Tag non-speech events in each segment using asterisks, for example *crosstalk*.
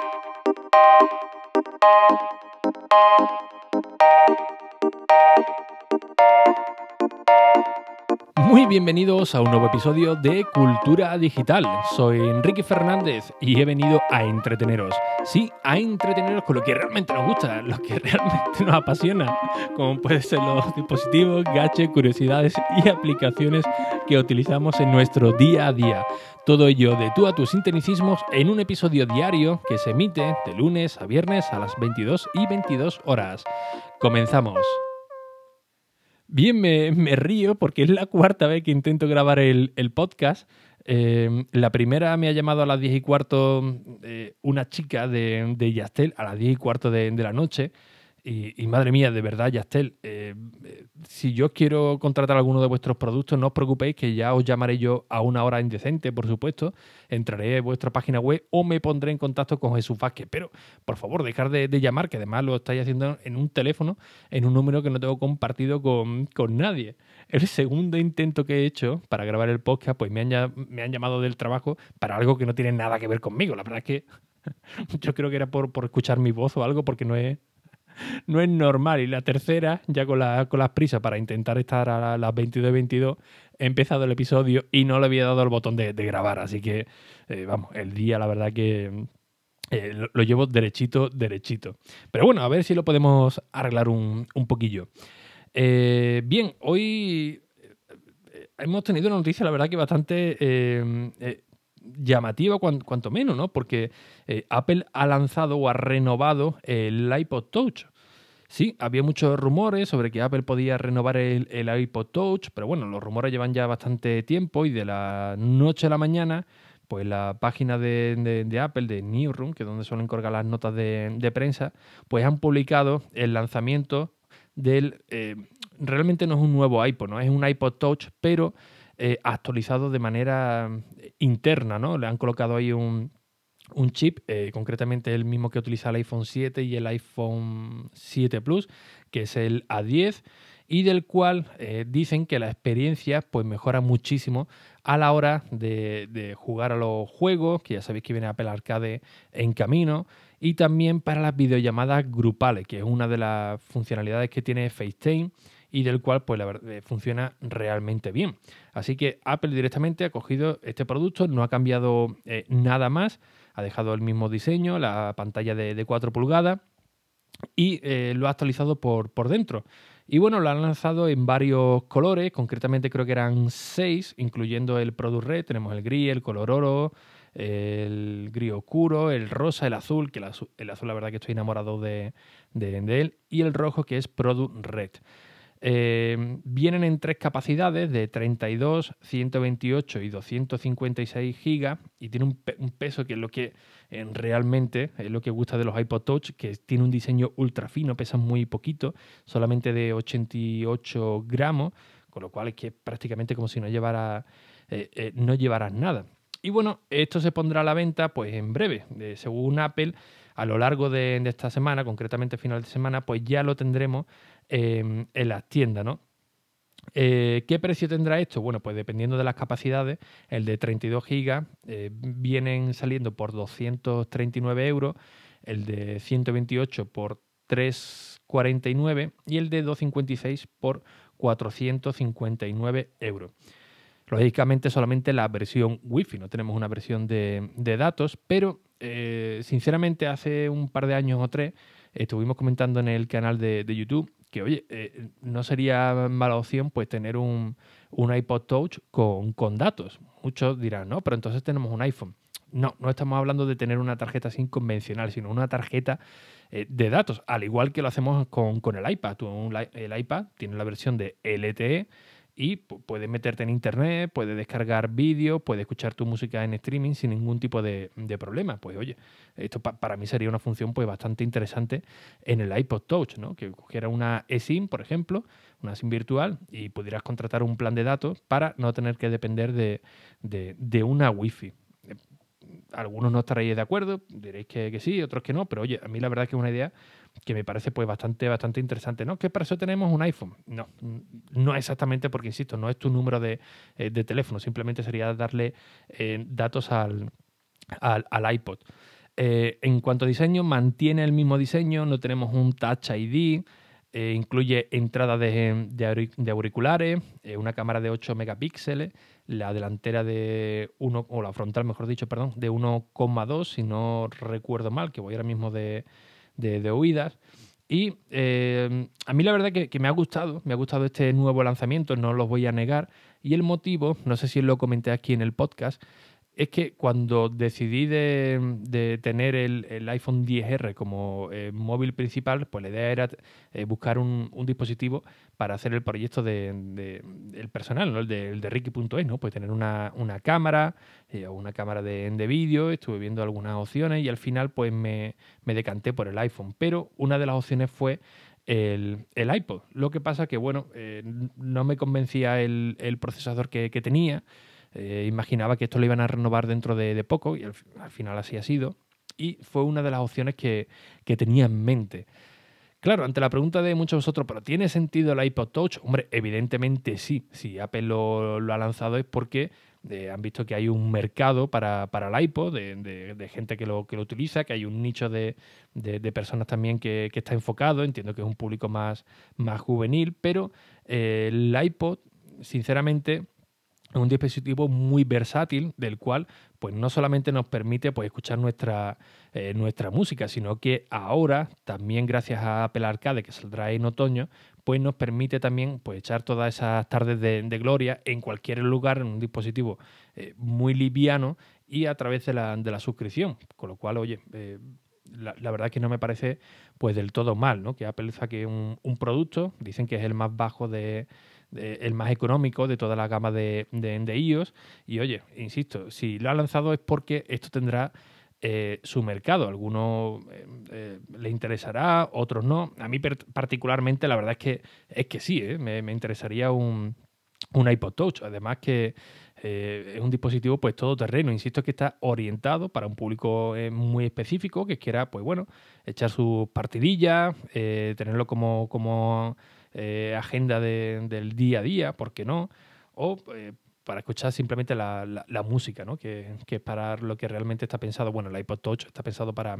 Thank you. Bienvenidos a un nuevo episodio de Cultura Digital. Soy Enrique Fernández y he venido a entreteneros. Sí, a entreteneros con lo que realmente nos gusta, lo que *laughs* realmente nos apasiona, como pueden ser los dispositivos, gadgets, curiosidades y aplicaciones que utilizamos en nuestro día a día. Todo ello de tú a tus sinteticismos en un episodio diario que se emite de lunes a viernes a las 22 y 22 horas. Comenzamos. Bien, me, río porque es la cuarta vez que intento grabar el, podcast. Eh, la primera me ha llamado a las 10 y cuarto eh, una chica de, de Yastel, a las 10 y cuarto de, de la noche. Y, madre mía, de verdad, Yastel, eh, si yo quiero contratar alguno de vuestros productos, no os preocupéis que ya os llamaré yo a una hora indecente, por supuesto. Entraré en vuestra página web o me pondré en contacto con Jesús Vázquez. Pero, por favor, dejar de, llamar, que además lo estáis haciendo en un teléfono, en un número que no tengo compartido con, con nadie. El segundo intento que he hecho para grabar el podcast, pues me han, me han llamado del trabajo para algo que no tiene nada que ver conmigo. La verdad es que *laughs* yo creo que era por, por escuchar mi voz o algo, porque no es *laughs* no es normal. Y la tercera, ya con, las prisas para intentar estar a las 22 22, he empezado el episodio y no le había dado el botón de, grabar. Así que, eh, vamos, el día, la verdad que eh, lo, llevo derechito, derechito. Pero bueno, a ver si lo podemos arreglar un, poquillo. Eh, bien, hoy hemos tenido una noticia, la verdad que bastante llamativa cuanto menos, ¿no? Porque eh, Apple ha lanzado o ha renovado el iPod Touch. Sí, había muchos rumores sobre que Apple podía renovar el, iPod Touch, pero bueno, los rumores llevan ya bastante tiempo y de la noche a la mañana, pues la página de, Apple, de Newsroom, que es donde suelen colgar las notas de, prensa, pues han publicado el lanzamiento del... Eh, realmente no es un nuevo iPod, ¿no? Es un iPod Touch, pero eh, actualizado de manera eh, interna, ¿no? Le han colocado ahí un, chip, eh, concretamente el mismo que utiliza el iPhone 7 y el iPhone 7 Plus, que es el A10, y del cual dicen que la experiencia pues, mejora muchísimo a la hora de, jugar a los juegos, que ya sabéis que viene Apple Arcade en camino, y también para las videollamadas grupales, que es una de las funcionalidades que tiene FaceTime y del cual pues la verdad eh, funciona realmente bien. Así que Apple directamente ha cogido este producto, no ha cambiado eh, nada más, ha dejado el mismo diseño, la pantalla de, 4 pulgadas y eh, lo ha actualizado por, por dentro. Y bueno, lo han lanzado en varios colores, concretamente creo que eran 6, incluyendo el Product Red, tenemos el gris, el color oro, el gris oscuro, el rosa, el azul, que el azul, la verdad que estoy enamorado de, de, de él, y el rojo que es Product Red. Eh, vienen en tres capacidades de 32, 128 y 256 gigas y tiene un, peso que es lo que eh, realmente es lo que gusta de los iPod Touch, que tiene un diseño ultra fino, pesan muy poquito, solamente de 88 gramos, con lo cual es que prácticamente como si no llevara eh, no llevaras nada. Y bueno, esto se pondrá a la venta pues en breve, según Apple a lo largo de, esta semana, concretamente final de semana, pues ya lo tendremos em, en las tiendas, ¿no? Eh, ¿Qué precio tendrá esto? Bueno, pues dependiendo de las capacidades, el de 32 GB eh, vienen saliendo por 239 euros, el de 128 por 349 y el de 256 por 459 euros. Lógicamente solamente la versión Wi-Fi, no tenemos una versión de, datos, pero eh, sinceramente hace un par de años o tres estuvimos comentando en el canal de, YouTube que, oye, eh, no sería mala opción pues tener un, iPod Touch con, datos. Muchos dirán, no, pero entonces tenemos un iPhone. No, no estamos hablando de tener una tarjeta sin convencional, sino una tarjeta eh, de datos, al igual que lo hacemos con, el iPad. el iPad tiene la versión de LTE y puedes meterte en internet, puedes descargar vídeos, puedes escuchar tu música en streaming sin ningún tipo de, problema. Pues oye, esto para mí sería una función pues bastante interesante en el iPod Touch, ¿no? Que cogiera una eSIM, por ejemplo, una SIM virtual y pudieras contratar un plan de datos para no tener que depender de, de una Wi-Fi algunos no estaréis de acuerdo, diréis que, sí, otros que no, pero oye, a mí la verdad es que es una idea que me parece pues bastante, bastante interesante, ¿no? Que para eso tenemos un iPhone. No, no exactamente porque, insisto, no es tu número de, eh, teléfono, simplemente sería darle eh, datos al, al, iPod. Eh, en cuanto a diseño, mantiene el mismo diseño, no tenemos un Touch ID, incluye entrada de, auriculares, eh, una cámara de 8 megapíxeles, la delantera de 1, o la frontal, mejor dicho, perdón, de 1,2, si no recuerdo mal, que voy ahora mismo de, de oídas. Y a mí la verdad que, que, me ha gustado, me ha gustado este nuevo lanzamiento, no lo voy a negar. Y el motivo, no sé si lo comenté aquí en el podcast, es que cuando decidí de, tener el, iPhone 10R como eh, móvil principal, pues la idea era eh, buscar un, dispositivo para hacer el proyecto de, el personal, ¿no? el de, el de Ricky.es, ¿no? Pues tener una, cámara eh, o una cámara de, vídeo, estuve viendo algunas opciones y al final pues me, decanté por el iPhone. Pero una de las opciones fue el, iPod. Lo que pasa que, bueno, no me convencía el, procesador que, que tenía. Eh, imaginaba que esto lo iban a renovar dentro de, poco y al, final así ha sido. Y fue una de las opciones que, tenía en mente. Claro, ante la pregunta de muchos de vosotros, ¿pero tiene sentido el iPod Touch? Hombre, evidentemente sí. Si Apple lo, ha lanzado es porque eh, han visto que hay un mercado para, el iPod, de, gente que lo, que lo utiliza, que hay un nicho de, personas también que, está enfocado. Entiendo que es un público más, más juvenil, pero eh, el iPod, sinceramente, un dispositivo muy versátil del cual pues no solamente nos permite pues, escuchar nuestra, eh, nuestra música, sino que ahora también gracias a Apple Arcade que saldrá en otoño, pues nos permite también pues, echar todas esas tardes de, gloria en cualquier lugar, en un dispositivo eh, muy liviano y a través de la, de la suscripción. Con lo cual, oye, eh, la, verdad que no me parece pues del todo mal, ¿no? Que Apple saque un producto, dicen que es el más bajo de el más económico de toda la gama de, de, iOS. Y oye, insisto, si lo ha lanzado es porque esto tendrá eh, su mercado. Algunos eh, eh, le interesará, otros no. A mí particularmente la verdad es que es que sí, me, me, interesaría un, un iPod Touch. Además que es un dispositivo pues todoterreno. Insisto que está orientado para un público muy específico que quiera, pues bueno, echar sus partidillas, tenerlo como, como eh, agenda del día a día, ¿por qué no? O eh, para escuchar simplemente la, música, ¿no? Que, es para lo que realmente está pensado. Bueno, el iPod Touch está pensado para,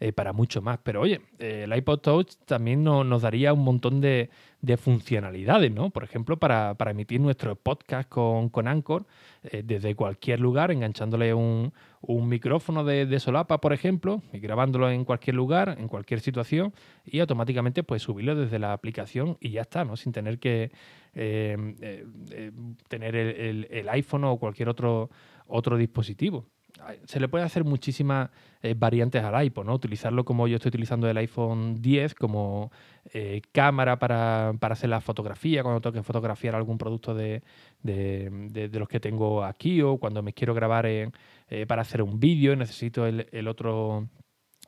eh, para mucho más. Pero oye, el iPod Touch también nos daría un montón de, funcionalidades, ¿no? Por ejemplo, para, emitir nuestro podcast con, con Anchor desde cualquier lugar, enganchándole un, un micrófono de, solapa, por ejemplo, y grabándolo en cualquier lugar, en cualquier situación, y automáticamente pues subirlo desde la aplicación y ya está, ¿no? Sin tener que eh, eh, eh, tener el, iPhone o cualquier otro, otro dispositivo se le puede hacer muchísimas eh, variantes al iPhone, ¿no? Utilizarlo como yo estoy utilizando el iPhone 10 como eh, cámara para, hacer la fotografía, cuando tengo que fotografiar algún producto de, los que tengo aquí o cuando me quiero grabar eh, para hacer un vídeo necesito el, otro,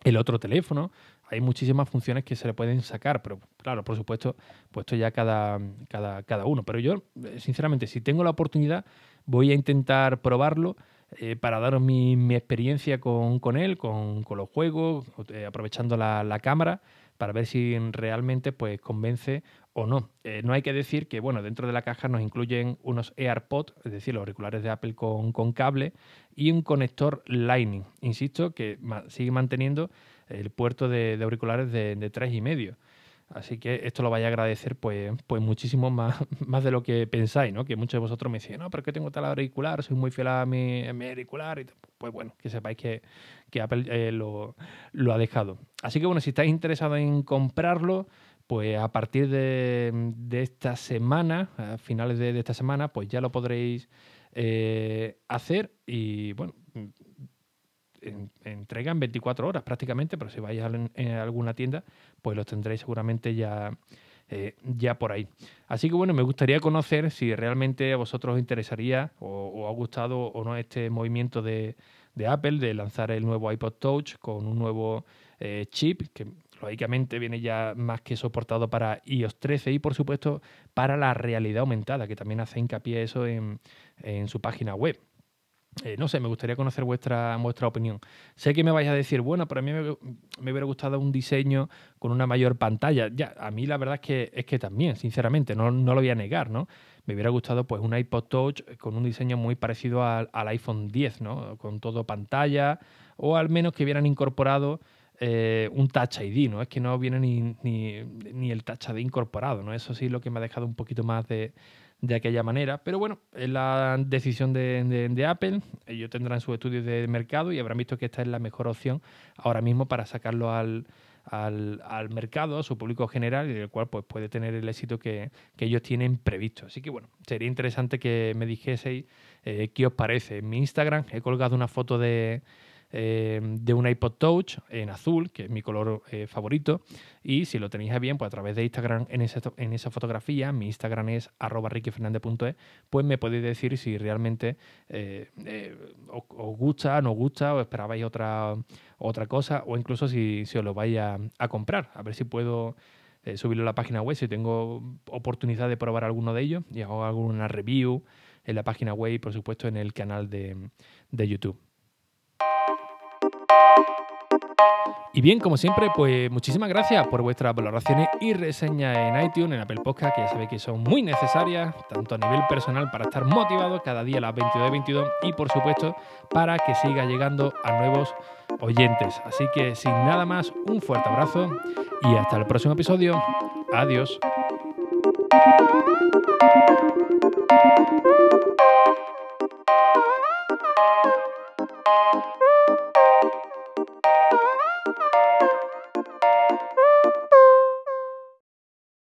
el otro teléfono. Hay muchísimas funciones que se le pueden sacar, pero claro, por supuesto, puesto ya cada, cada, cada uno. Pero yo, sinceramente, si tengo la oportunidad, voy a intentar probarlo eh, para daros mi, experiencia con, él, con, los juegos, eh, aprovechando la, cámara, para ver si realmente pues, convence o no. Eh, no hay que decir que bueno, dentro de la caja nos incluyen unos AirPods, es decir, los auriculares de Apple con, cable, y un conector Lightning. Insisto que sigue manteniendo el puerto de, auriculares de, de 3,5. Así que esto lo vais a agradecer pues, pues muchísimo más, *laughs* más de lo que pensáis, ¿no? Que muchos de vosotros me dicen, no, pero que tengo tal auricular, soy muy fiel a mi, auricular. Y pues bueno, que sepáis que, Apple eh, lo, ha dejado. Así que bueno, si estáis interesados en comprarlo, pues a partir de, esta semana, a finales de, esta semana, pues ya lo podréis eh, hacer. Y bueno, en 24 horas prácticamente, pero si vais a, alguna tienda, pues los tendréis seguramente ya, eh, ya por ahí. Así que bueno, me gustaría conocer si realmente a vosotros os interesaría o, ha gustado o no este movimiento de, Apple de lanzar el nuevo iPod Touch con un nuevo eh, chip que lógicamente viene ya más que soportado para iOS 13 y por supuesto para la realidad aumentada, que también hace hincapié eso en su página web. Eh, no sé, me gustaría conocer vuestra, vuestra opinión. Sé que me vais a decir, bueno, pero a mí me, hubiera gustado un diseño con una mayor pantalla. Ya, a mí la verdad es que, es que también, sinceramente, no, no lo voy a negar, ¿no? Me hubiera gustado pues un iPod Touch con un diseño muy parecido al, iPhone 10, ¿no? Con todo pantalla o al menos que hubieran incorporado eh, un Touch ID, ¿no? Es que no viene ni, ni, el Touch ID incorporado, ¿no? Eso sí lo que me ha dejado un poquito más de, de aquella manera. Pero bueno, es la decisión de, Apple. Ellos tendrán sus estudios de mercado y habrán visto que esta es la mejor opción ahora mismo para sacarlo al, al, mercado, a su público general, y el cual pues, puede tener el éxito que, ellos tienen previsto. Así que bueno, sería interesante que me dijeseis eh, qué os parece. En mi Instagram he colgado una foto de eh, de un iPod Touch en azul, que es mi color eh, favorito. Y si lo tenéis bien, pues a través de Instagram en esa, en esa fotografía, mi Instagram es arroba pues me podéis decir si realmente eh, os, gusta, no gusta, o esperabais otra, otra cosa, o incluso si, si os lo vais a, comprar. A ver si puedo subirlo a la página web, si tengo oportunidad de probar alguno de ellos y hago alguna review en la página web y por supuesto en el canal de, de YouTube. Y bien, como siempre, pues muchísimas gracias por vuestras valoraciones y reseñas en iTunes, en Apple Podcast, que ya sabéis que son muy necesarias, tanto a nivel personal para estar motivado cada día a las 22 22 y por supuesto para que siga llegando a nuevos oyentes. Así que sin nada más, un fuerte abrazo y hasta el próximo episodio. Adiós.